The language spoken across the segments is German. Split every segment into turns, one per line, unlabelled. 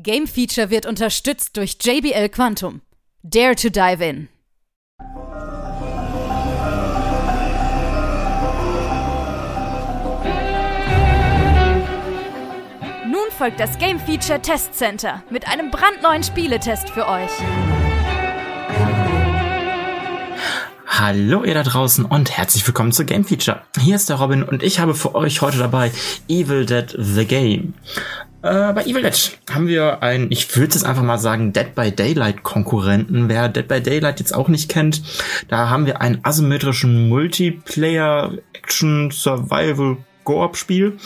Game Feature wird unterstützt durch JBL Quantum. Dare to dive in. Nun folgt das Game Feature Test Center mit einem brandneuen Spieletest für euch.
Hallo ihr da draußen und herzlich willkommen zu Game Feature. Hier ist der Robin und ich habe für euch heute dabei Evil Dead The Game. Äh, bei Evil Dead haben wir einen, ich würde jetzt einfach mal sagen, Dead by Daylight Konkurrenten. Wer Dead by Daylight jetzt auch nicht kennt, da haben wir einen asymmetrischen Multiplayer Action Survival Koop-Spiel,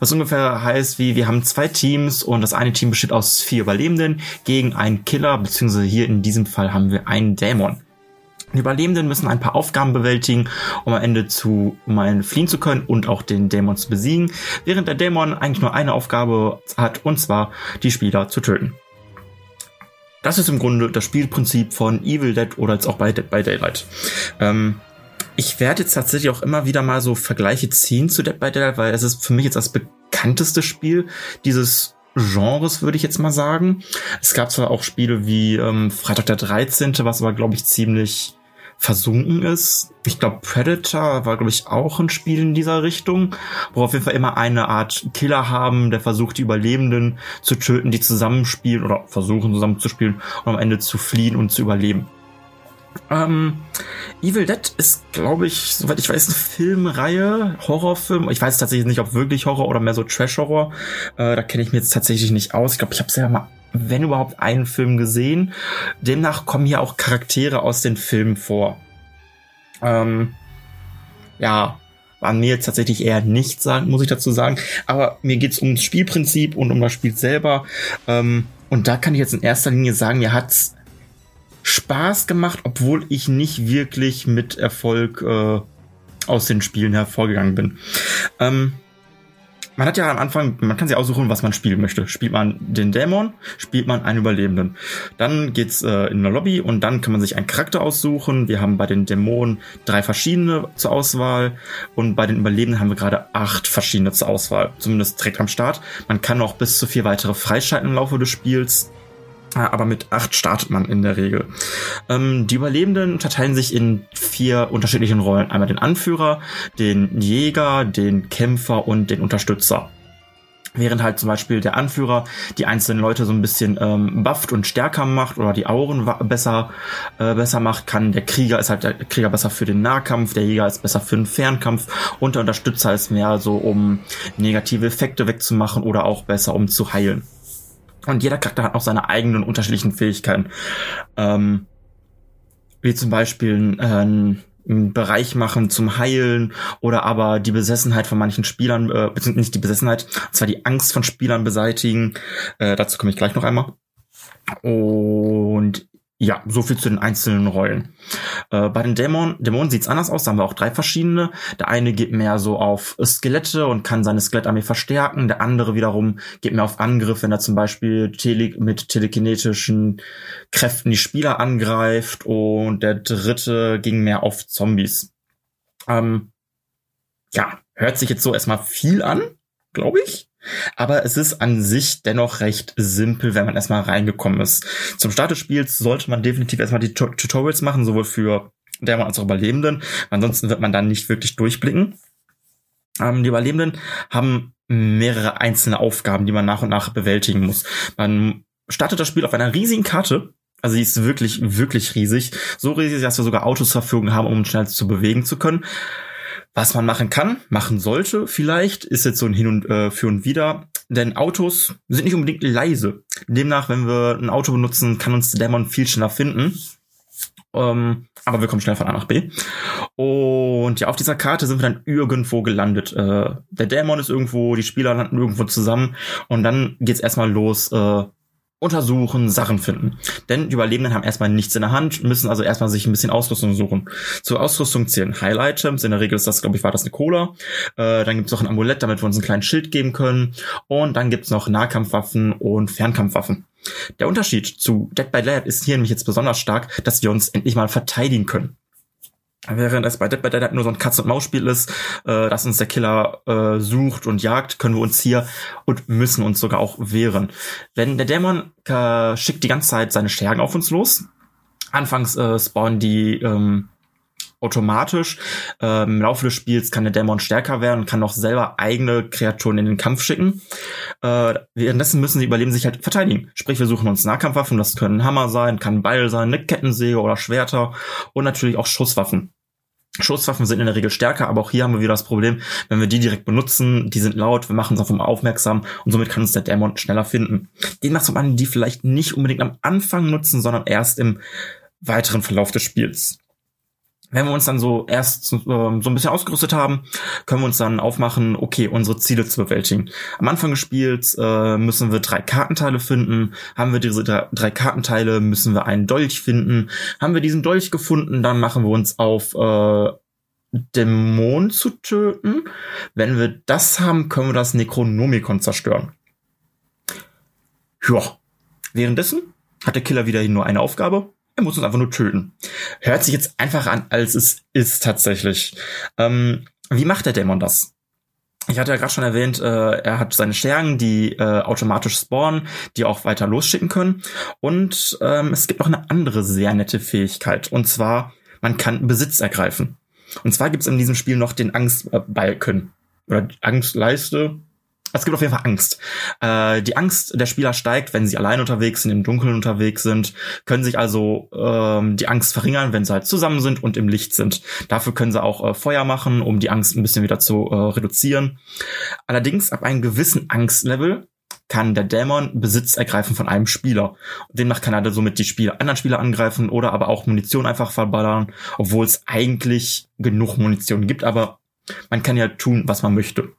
was ungefähr heißt, wie wir haben zwei Teams und das eine Team besteht aus vier Überlebenden gegen einen Killer, beziehungsweise hier in diesem Fall haben wir einen Dämon. Die Überlebenden müssen ein paar Aufgaben bewältigen, um am Ende zu um fliehen zu können und auch den Dämon zu besiegen, während der Dämon eigentlich nur eine Aufgabe hat, und zwar die Spieler zu töten. Das ist im Grunde das Spielprinzip von Evil Dead oder jetzt auch bei Dead by Daylight. Ähm, ich werde jetzt tatsächlich auch immer wieder mal so Vergleiche ziehen zu Dead by Daylight, weil es ist für mich jetzt das bekannteste Spiel dieses Genres, würde ich jetzt mal sagen. Es gab zwar auch Spiele wie ähm, Freitag der 13., was aber, glaube ich, ziemlich versunken ist. Ich glaube, Predator war, glaube ich, auch ein Spiel in dieser Richtung, wo auf jeden Fall immer eine Art Killer haben, der versucht, die Überlebenden zu töten, die zusammenspielen oder versuchen zusammenzuspielen, um am Ende zu fliehen und zu überleben. Ähm, Evil Dead ist, glaube ich, soweit ich weiß, eine Filmreihe, Horrorfilm. Ich weiß tatsächlich nicht, ob wirklich Horror oder mehr so Trash-Horror. Äh, da kenne ich mir jetzt tatsächlich nicht aus. Ich glaube, ich habe es ja mal wenn überhaupt, einen Film gesehen. Demnach kommen hier auch Charaktere aus den Filmen vor. Ähm, ja, war mir jetzt tatsächlich eher nicht sagen, muss ich dazu sagen. Aber mir geht's ums Spielprinzip und um das Spiel selber. Ähm, und da kann ich jetzt in erster Linie sagen, mir hat's Spaß gemacht, obwohl ich nicht wirklich mit Erfolg äh, aus den Spielen hervorgegangen bin. Ähm, man hat ja am Anfang, man kann sich aussuchen, was man spielen möchte. Spielt man den Dämon, spielt man einen Überlebenden. Dann geht's äh, in eine Lobby und dann kann man sich einen Charakter aussuchen. Wir haben bei den Dämonen drei verschiedene zur Auswahl und bei den Überlebenden haben wir gerade acht verschiedene zur Auswahl. Zumindest direkt am Start. Man kann auch bis zu vier weitere freischalten im Laufe des Spiels aber mit acht startet man in der Regel. Ähm, die Überlebenden unterteilen sich in vier unterschiedlichen Rollen. Einmal den Anführer, den Jäger, den Kämpfer und den Unterstützer. Während halt zum Beispiel der Anführer die einzelnen Leute so ein bisschen ähm, bufft und stärker macht oder die Auren besser, äh, besser macht, kann der Krieger ist halt der Krieger besser für den Nahkampf, der Jäger ist besser für den Fernkampf und der Unterstützer ist mehr so, um negative Effekte wegzumachen oder auch besser, um zu heilen. Und jeder Charakter hat auch seine eigenen unterschiedlichen Fähigkeiten. Ähm, wie zum Beispiel äh, einen Bereich machen zum Heilen oder aber die Besessenheit von manchen Spielern, äh, beziehungsweise nicht die Besessenheit, zwar die Angst von Spielern beseitigen. Äh, dazu komme ich gleich noch einmal. Und ja, so viel zu den einzelnen Rollen. Äh, bei den Dämonen, Dämonen sieht's anders aus, da haben wir auch drei verschiedene. Der eine geht mehr so auf Skelette und kann seine Skelettarmee verstärken. Der andere wiederum geht mehr auf Angriff, wenn er zum Beispiel tele mit telekinetischen Kräften die Spieler angreift. Und der dritte ging mehr auf Zombies. Ähm, ja, hört sich jetzt so erstmal viel an, glaube ich. Aber es ist an sich dennoch recht simpel, wenn man erstmal reingekommen ist. Zum Start des Spiels sollte man definitiv erstmal die Tutorials machen, sowohl für Dämon als auch Überlebenden. Ansonsten wird man dann nicht wirklich durchblicken. Ähm, die Überlebenden haben mehrere einzelne Aufgaben, die man nach und nach bewältigen muss. Man startet das Spiel auf einer riesigen Karte. Also die ist wirklich, wirklich riesig. So riesig, dass wir sogar Autos zur Verfügung haben, um schnell zu bewegen zu können. Was man machen kann, machen sollte vielleicht, ist jetzt so ein Hin und äh, für und wieder, denn Autos sind nicht unbedingt leise. Demnach, wenn wir ein Auto benutzen, kann uns der Dämon viel schneller finden. Ähm, aber wir kommen schnell von A nach B. Und ja, auf dieser Karte sind wir dann irgendwo gelandet. Äh, der Dämon ist irgendwo, die Spieler landen irgendwo zusammen und dann geht's erstmal los, äh, untersuchen, Sachen finden. Denn die Überlebenden haben erstmal nichts in der Hand, müssen also erstmal sich ein bisschen Ausrüstung suchen. Zur Ausrüstung zählen Heil-Items, in der Regel ist das, glaube ich, war das eine Cola. Äh, dann gibt's noch ein Amulett, damit wir uns einen kleinen Schild geben können. Und dann gibt's noch Nahkampfwaffen und Fernkampfwaffen. Der Unterschied zu Dead by Daylight ist hier nämlich jetzt besonders stark, dass wir uns endlich mal verteidigen können. Während es bei Dead by Daylight nur so ein Katz-und-Maus-Spiel ist, äh, dass uns der Killer äh, sucht und jagt, können wir uns hier und müssen uns sogar auch wehren. Wenn der Dämon äh, schickt die ganze Zeit seine Schergen auf uns los. Anfangs äh, spawnen die ähm, automatisch. Ähm, Im Laufe des Spiels kann der Dämon stärker werden und kann auch selber eigene Kreaturen in den Kampf schicken. Äh, währenddessen müssen sie überleben sich halt verteidigen. Sprich, wir suchen uns Nahkampfwaffen, das können Hammer sein, kann Beil sein, eine Kettensäge oder Schwerter und natürlich auch Schusswaffen. Schusswaffen sind in der Regel stärker, aber auch hier haben wir wieder das Problem, wenn wir die direkt benutzen, die sind laut, wir machen uns auf einmal aufmerksam und somit kann uns der Dämon schneller finden. Den macht man die vielleicht nicht unbedingt am Anfang nutzen, sondern erst im weiteren Verlauf des Spiels wenn wir uns dann so erst so, ähm, so ein bisschen ausgerüstet haben, können wir uns dann aufmachen, okay, unsere Ziele zu bewältigen. Am Anfang des Spiels äh, müssen wir drei Kartenteile finden. Haben wir diese drei, drei, Kartenteile, müssen wir einen Dolch finden. Haben wir diesen Dolch gefunden, dann machen wir uns auf äh, Dämonen zu töten. Wenn wir das haben, können wir das Necronomicon zerstören. Ja. Währenddessen hat der Killer wieder nur eine Aufgabe er muss uns einfach nur töten. Hört sich jetzt einfach an, als es ist tatsächlich. Ähm, wie macht der Dämon das? Ich hatte ja gerade schon erwähnt, äh, er hat seine Schergen, die äh, automatisch spawnen, die auch weiter losschicken können. Und ähm, es gibt noch eine andere sehr nette Fähigkeit. Und zwar, man kann Besitz ergreifen. Und zwar gibt es in diesem Spiel noch den Angstbalken. Oder Angstleiste, es gibt auf jeden Fall Angst. Äh, die Angst der Spieler steigt, wenn sie allein unterwegs sind, im Dunkeln unterwegs sind, können sich also ähm, die Angst verringern, wenn sie halt zusammen sind und im Licht sind. Dafür können sie auch äh, Feuer machen, um die Angst ein bisschen wieder zu äh, reduzieren. Allerdings ab einem gewissen Angstlevel kann der Dämon Besitz ergreifen von einem Spieler. Demnach kann er somit die Spieler, anderen Spieler angreifen oder aber auch Munition einfach verballern, obwohl es eigentlich genug Munition gibt, aber man kann ja tun, was man möchte.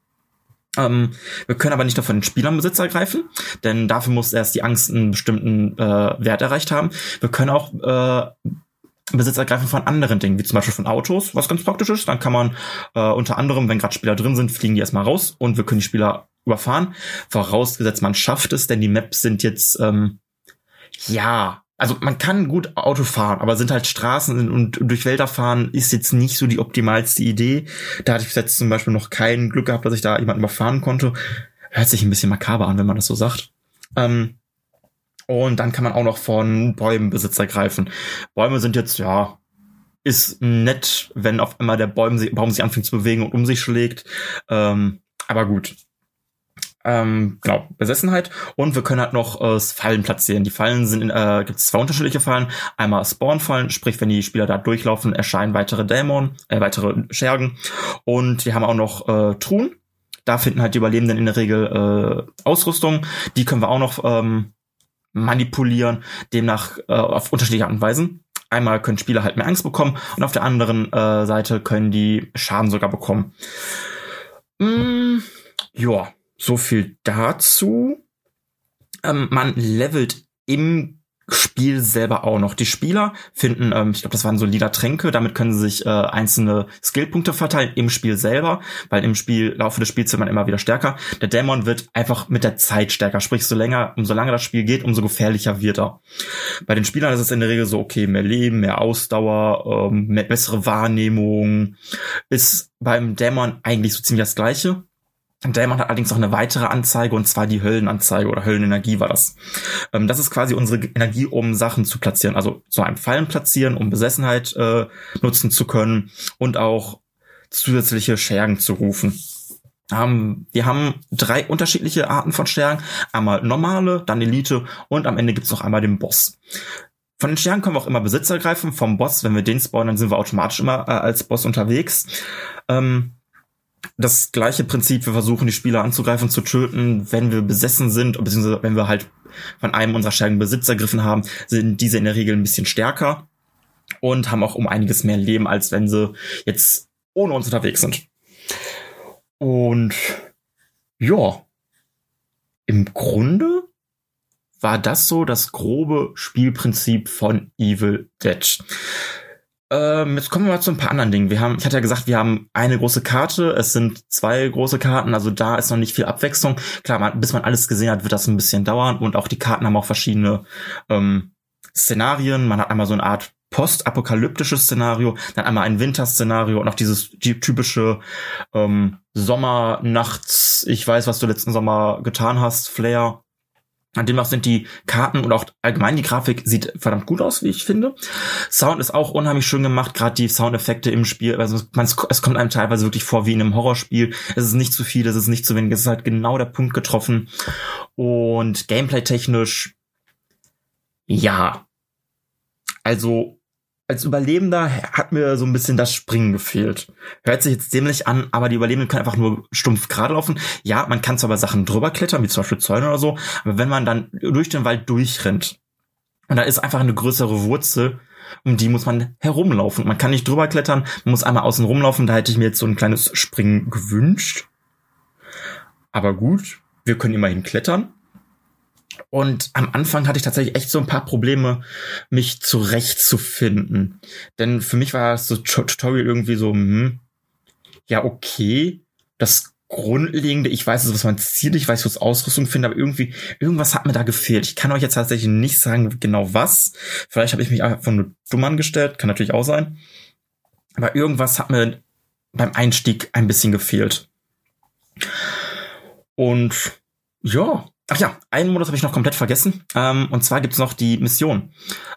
Ähm, wir können aber nicht nur von den Spielern Besitz ergreifen, denn dafür muss erst die Angst einen bestimmten äh, Wert erreicht haben. Wir können auch äh, Besitz ergreifen von anderen Dingen, wie zum Beispiel von Autos, was ganz praktisch ist. Dann kann man äh, unter anderem, wenn gerade Spieler drin sind, fliegen die erstmal raus und wir können die Spieler überfahren. Vorausgesetzt, man schafft es, denn die Maps sind jetzt ähm, ja also man kann gut Auto fahren, aber sind halt Straßen und durch Wälder fahren ist jetzt nicht so die optimalste Idee. Da hatte ich bis jetzt zum Beispiel noch kein Glück gehabt, dass ich da jemanden überfahren konnte. Hört sich ein bisschen makaber an, wenn man das so sagt. Ähm, und dann kann man auch noch von Bäumen Besitz ergreifen. Bäume sind jetzt, ja, ist nett, wenn auf einmal der Baum, Baum sich anfängt zu bewegen und um sich schlägt. Ähm, aber gut, ähm, genau, Besessenheit. Und wir können halt noch äh, Fallen platzieren. Die Fallen sind, äh, gibt es zwei unterschiedliche Fallen. Einmal Spawn-Fallen, sprich, wenn die Spieler da durchlaufen, erscheinen weitere Dämonen, äh, weitere Schergen. Und wir haben auch noch äh, Truhen. Da finden halt die Überlebenden in der Regel äh, Ausrüstung. Die können wir auch noch ähm, manipulieren, demnach äh, auf unterschiedliche Art und Weisen. Einmal können Spieler halt mehr Angst bekommen und auf der anderen äh, Seite können die Schaden sogar bekommen. Mm, ja, so viel dazu. Ähm, man levelt im Spiel selber auch noch. Die Spieler finden, ähm, ich glaube, das waren so lila Tränke, damit können sie sich äh, einzelne Skillpunkte verteilen im Spiel selber, weil im Spiel, Laufe des Spiels wird man immer wieder stärker. Der Dämon wird einfach mit der Zeit stärker, sprich, so länger, umso länger das Spiel geht, umso gefährlicher wird er. Bei den Spielern ist es in der Regel so, okay, mehr Leben, mehr Ausdauer, ähm, mehr bessere Wahrnehmung, ist beim Dämon eigentlich so ziemlich das Gleiche. Dämon hat allerdings noch eine weitere Anzeige und zwar die Höllenanzeige oder Höllenenergie war das. Ähm, das ist quasi unsere Energie, um Sachen zu platzieren, also so einem Fallen platzieren, um Besessenheit äh, nutzen zu können und auch zusätzliche Schergen zu rufen. Ähm, wir haben drei unterschiedliche Arten von Schergen. Einmal normale, dann Elite und am Ende gibt's noch einmal den Boss. Von den Sternen können wir auch immer Besitz ergreifen. Vom Boss, wenn wir den spawnen, dann sind wir automatisch immer äh, als Boss unterwegs. Ähm, das gleiche Prinzip, wir versuchen die Spieler anzugreifen, zu töten, wenn wir besessen sind, beziehungsweise wenn wir halt von einem unserer Schergen Besitz ergriffen haben, sind diese in der Regel ein bisschen stärker und haben auch um einiges mehr Leben, als wenn sie jetzt ohne uns unterwegs sind. Und ja, im Grunde war das so das grobe Spielprinzip von Evil Dead. Ähm, jetzt kommen wir mal zu ein paar anderen Dingen. Wir haben, ich hatte ja gesagt, wir haben eine große Karte, es sind zwei große Karten, also da ist noch nicht viel Abwechslung. Klar, man, bis man alles gesehen hat, wird das ein bisschen dauern und auch die Karten haben auch verschiedene ähm, Szenarien. Man hat einmal so eine Art postapokalyptisches Szenario, dann einmal ein Winterszenario und auch dieses typische ähm, Sommer, Nachts, ich weiß, was du letzten Sommer getan hast, Flair. Demnach sind die Karten und auch allgemein die Grafik sieht verdammt gut aus, wie ich finde. Sound ist auch unheimlich schön gemacht, gerade die Soundeffekte im Spiel. Also man, es kommt einem teilweise wirklich vor wie in einem Horrorspiel. Es ist nicht zu viel, es ist nicht zu wenig, es ist halt genau der Punkt getroffen. Und gameplay-technisch, ja. Also als Überlebender hat mir so ein bisschen das Springen gefehlt. Hört sich jetzt dämlich an, aber die Überlebenden können einfach nur stumpf gerade laufen. Ja, man kann zwar bei Sachen drüber klettern, wie zum Beispiel Zäune oder so, aber wenn man dann durch den Wald durchrennt und da ist einfach eine größere Wurzel, um die muss man herumlaufen. Man kann nicht drüber klettern, man muss einmal außen rumlaufen, da hätte ich mir jetzt so ein kleines Springen gewünscht. Aber gut, wir können immerhin klettern. Und am Anfang hatte ich tatsächlich echt so ein paar Probleme, mich zurechtzufinden. Denn für mich war das so Tutorial irgendwie so, hm, ja, okay, das Grundlegende, ich weiß, was mein Ziel, ich weiß, was Ausrüstung finde, aber irgendwie, irgendwas hat mir da gefehlt. Ich kann euch jetzt tatsächlich nicht sagen, genau was. Vielleicht habe ich mich einfach nur dumm angestellt, kann natürlich auch sein. Aber irgendwas hat mir beim Einstieg ein bisschen gefehlt. Und ja, Ach ja, einen Modus habe ich noch komplett vergessen. Ähm, und zwar gibt's noch die Mission.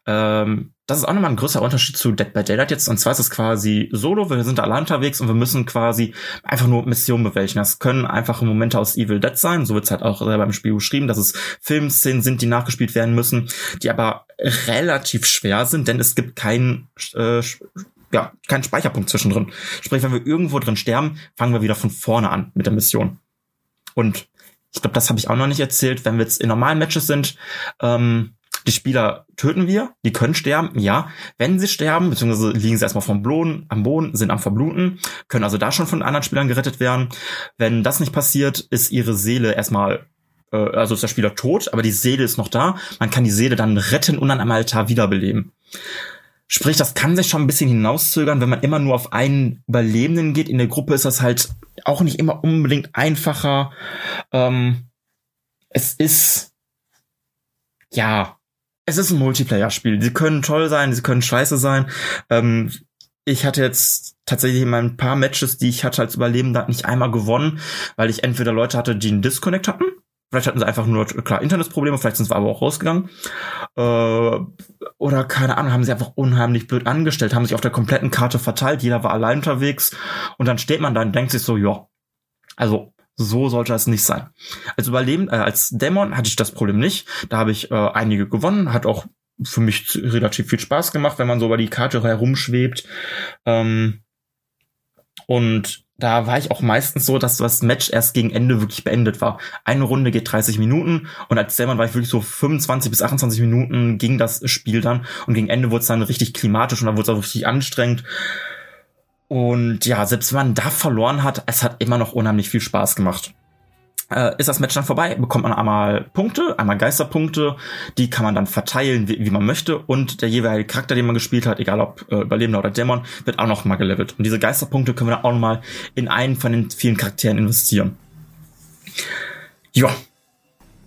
Ähm, das ist auch nochmal ein größer Unterschied zu Dead by Daylight jetzt. Und zwar ist es quasi solo, wir sind da allein unterwegs und wir müssen quasi einfach nur Missionen bewältigen. Das können einfache Momente aus Evil Dead sein. So wird's halt auch selber im Spiel beschrieben, dass es Filmszenen sind, die nachgespielt werden müssen, die aber relativ schwer sind, denn es gibt keinen äh, ja, keinen Speicherpunkt zwischendrin. Sprich, wenn wir irgendwo drin sterben, fangen wir wieder von vorne an mit der Mission. Und ich glaube, das habe ich auch noch nicht erzählt, wenn wir jetzt in normalen Matches sind, ähm, die Spieler töten wir, die können sterben, ja. Wenn sie sterben, beziehungsweise liegen sie erstmal vom Boden, am Boden, sind am Verbluten, können also da schon von anderen Spielern gerettet werden. Wenn das nicht passiert, ist ihre Seele erstmal, äh, also ist der Spieler tot, aber die Seele ist noch da. Man kann die Seele dann retten und dann am Altar wiederbeleben. Sprich, das kann sich schon ein bisschen hinauszögern, wenn man immer nur auf einen Überlebenden geht. In der Gruppe ist das halt auch nicht immer unbedingt einfacher. Ähm, es ist, ja, es ist ein Multiplayer-Spiel. Sie können toll sein, sie können scheiße sein. Ähm, ich hatte jetzt tatsächlich in meinen paar Matches, die ich hatte als Überlebender, nicht einmal gewonnen, weil ich entweder Leute hatte, die einen Disconnect hatten Vielleicht hatten sie einfach nur, klar, Internetprobleme, vielleicht sind sie aber auch rausgegangen. Äh, oder keine Ahnung, haben sie einfach unheimlich blöd angestellt, haben sich auf der kompletten Karte verteilt, jeder war allein unterwegs und dann steht man da und denkt sich so, ja, also so sollte das nicht sein. Als Überleben, äh, als Dämon hatte ich das Problem nicht. Da habe ich äh, einige gewonnen, hat auch für mich relativ viel Spaß gemacht, wenn man so über die Karte herumschwebt. Ähm, und da war ich auch meistens so, dass das Match erst gegen Ende wirklich beendet war. Eine Runde geht 30 Minuten und als Selman war ich wirklich so 25 bis 28 Minuten ging das Spiel dann und gegen Ende wurde es dann richtig klimatisch und dann wurde es auch richtig anstrengend. Und ja, selbst wenn man da verloren hat, es hat immer noch unheimlich viel Spaß gemacht äh, ist das Match dann vorbei, bekommt man einmal Punkte, einmal Geisterpunkte, die kann man dann verteilen, wie, wie man möchte und der jeweilige Charakter, den man gespielt hat, egal ob äh, Überlebender oder Dämon, wird auch noch mal gelevelt. Und diese Geisterpunkte können wir dann auch noch mal in einen von den vielen Charakteren investieren. Ja,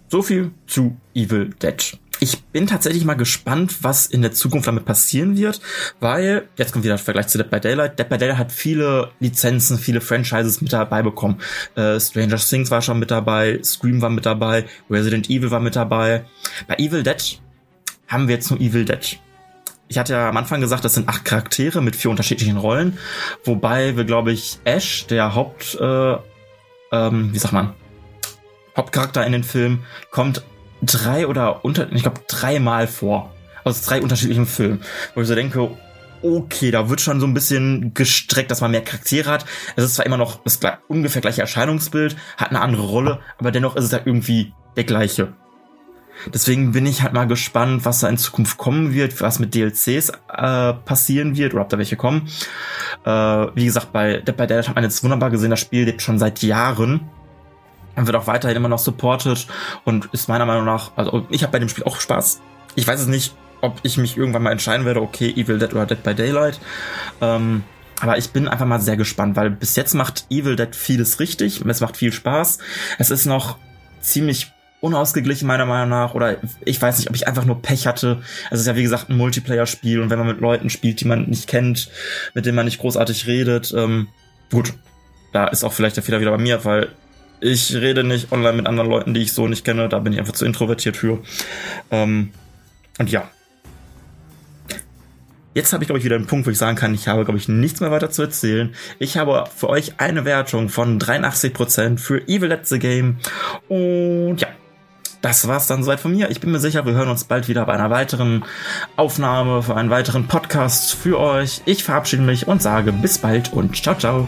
so viel zu Evil Dead ich bin tatsächlich mal gespannt, was in der Zukunft damit passieren wird, weil, jetzt kommt wieder der Vergleich zu Dead by Daylight. Dead by Daylight hat viele Lizenzen, viele Franchises mit dabei bekommen. Äh, Stranger Things war schon mit dabei, Scream war mit dabei, Resident Evil war mit dabei. Bei Evil Dead haben wir jetzt nur Evil Dead. Ich hatte ja am Anfang gesagt, das sind acht Charaktere mit vier unterschiedlichen Rollen, wobei wir, glaube ich, Ash, der Haupt, äh, ähm, wie sagt man, Hauptcharakter in den Film, kommt drei oder unter, ich glaube dreimal vor. Aus drei unterschiedlichen Filmen. Wo ich so denke, okay, da wird schon so ein bisschen gestreckt, dass man mehr Charaktere hat. Es ist zwar immer noch das ungefähr gleiche Erscheinungsbild, hat eine andere Rolle, aber dennoch ist es ja irgendwie der gleiche. Deswegen bin ich halt mal gespannt, was da in Zukunft kommen wird, was mit DLCs äh, passieren wird oder ob da welche kommen. Äh, wie gesagt, bei Dead by Daylight hat man jetzt wunderbar gesehen, das Spiel lebt schon seit Jahren wird auch weiterhin immer noch supported und ist meiner Meinung nach, also ich habe bei dem Spiel auch Spaß. Ich weiß es nicht, ob ich mich irgendwann mal entscheiden werde, okay, Evil Dead oder Dead by Daylight. Ähm, aber ich bin einfach mal sehr gespannt, weil bis jetzt macht Evil Dead vieles richtig, es macht viel Spaß. Es ist noch ziemlich unausgeglichen meiner Meinung nach oder ich weiß nicht, ob ich einfach nur Pech hatte. Es ist ja wie gesagt ein Multiplayer-Spiel und wenn man mit Leuten spielt, die man nicht kennt, mit denen man nicht großartig redet, ähm, gut, da ist auch vielleicht der Fehler wieder bei mir, weil ich rede nicht online mit anderen Leuten, die ich so nicht kenne, da bin ich einfach zu introvertiert für. Ähm, und ja, Jetzt habe ich, glaube ich, wieder einen Punkt, wo ich sagen kann, ich habe, glaube ich, nichts mehr weiter zu erzählen. Ich habe für euch eine Wertung von 83% für Evil Let's the Game. Und ja, das war's dann soweit von mir. Ich bin mir sicher, wir hören uns bald wieder bei einer weiteren Aufnahme, für einen weiteren Podcast für euch. Ich verabschiede mich und sage bis bald und ciao, ciao.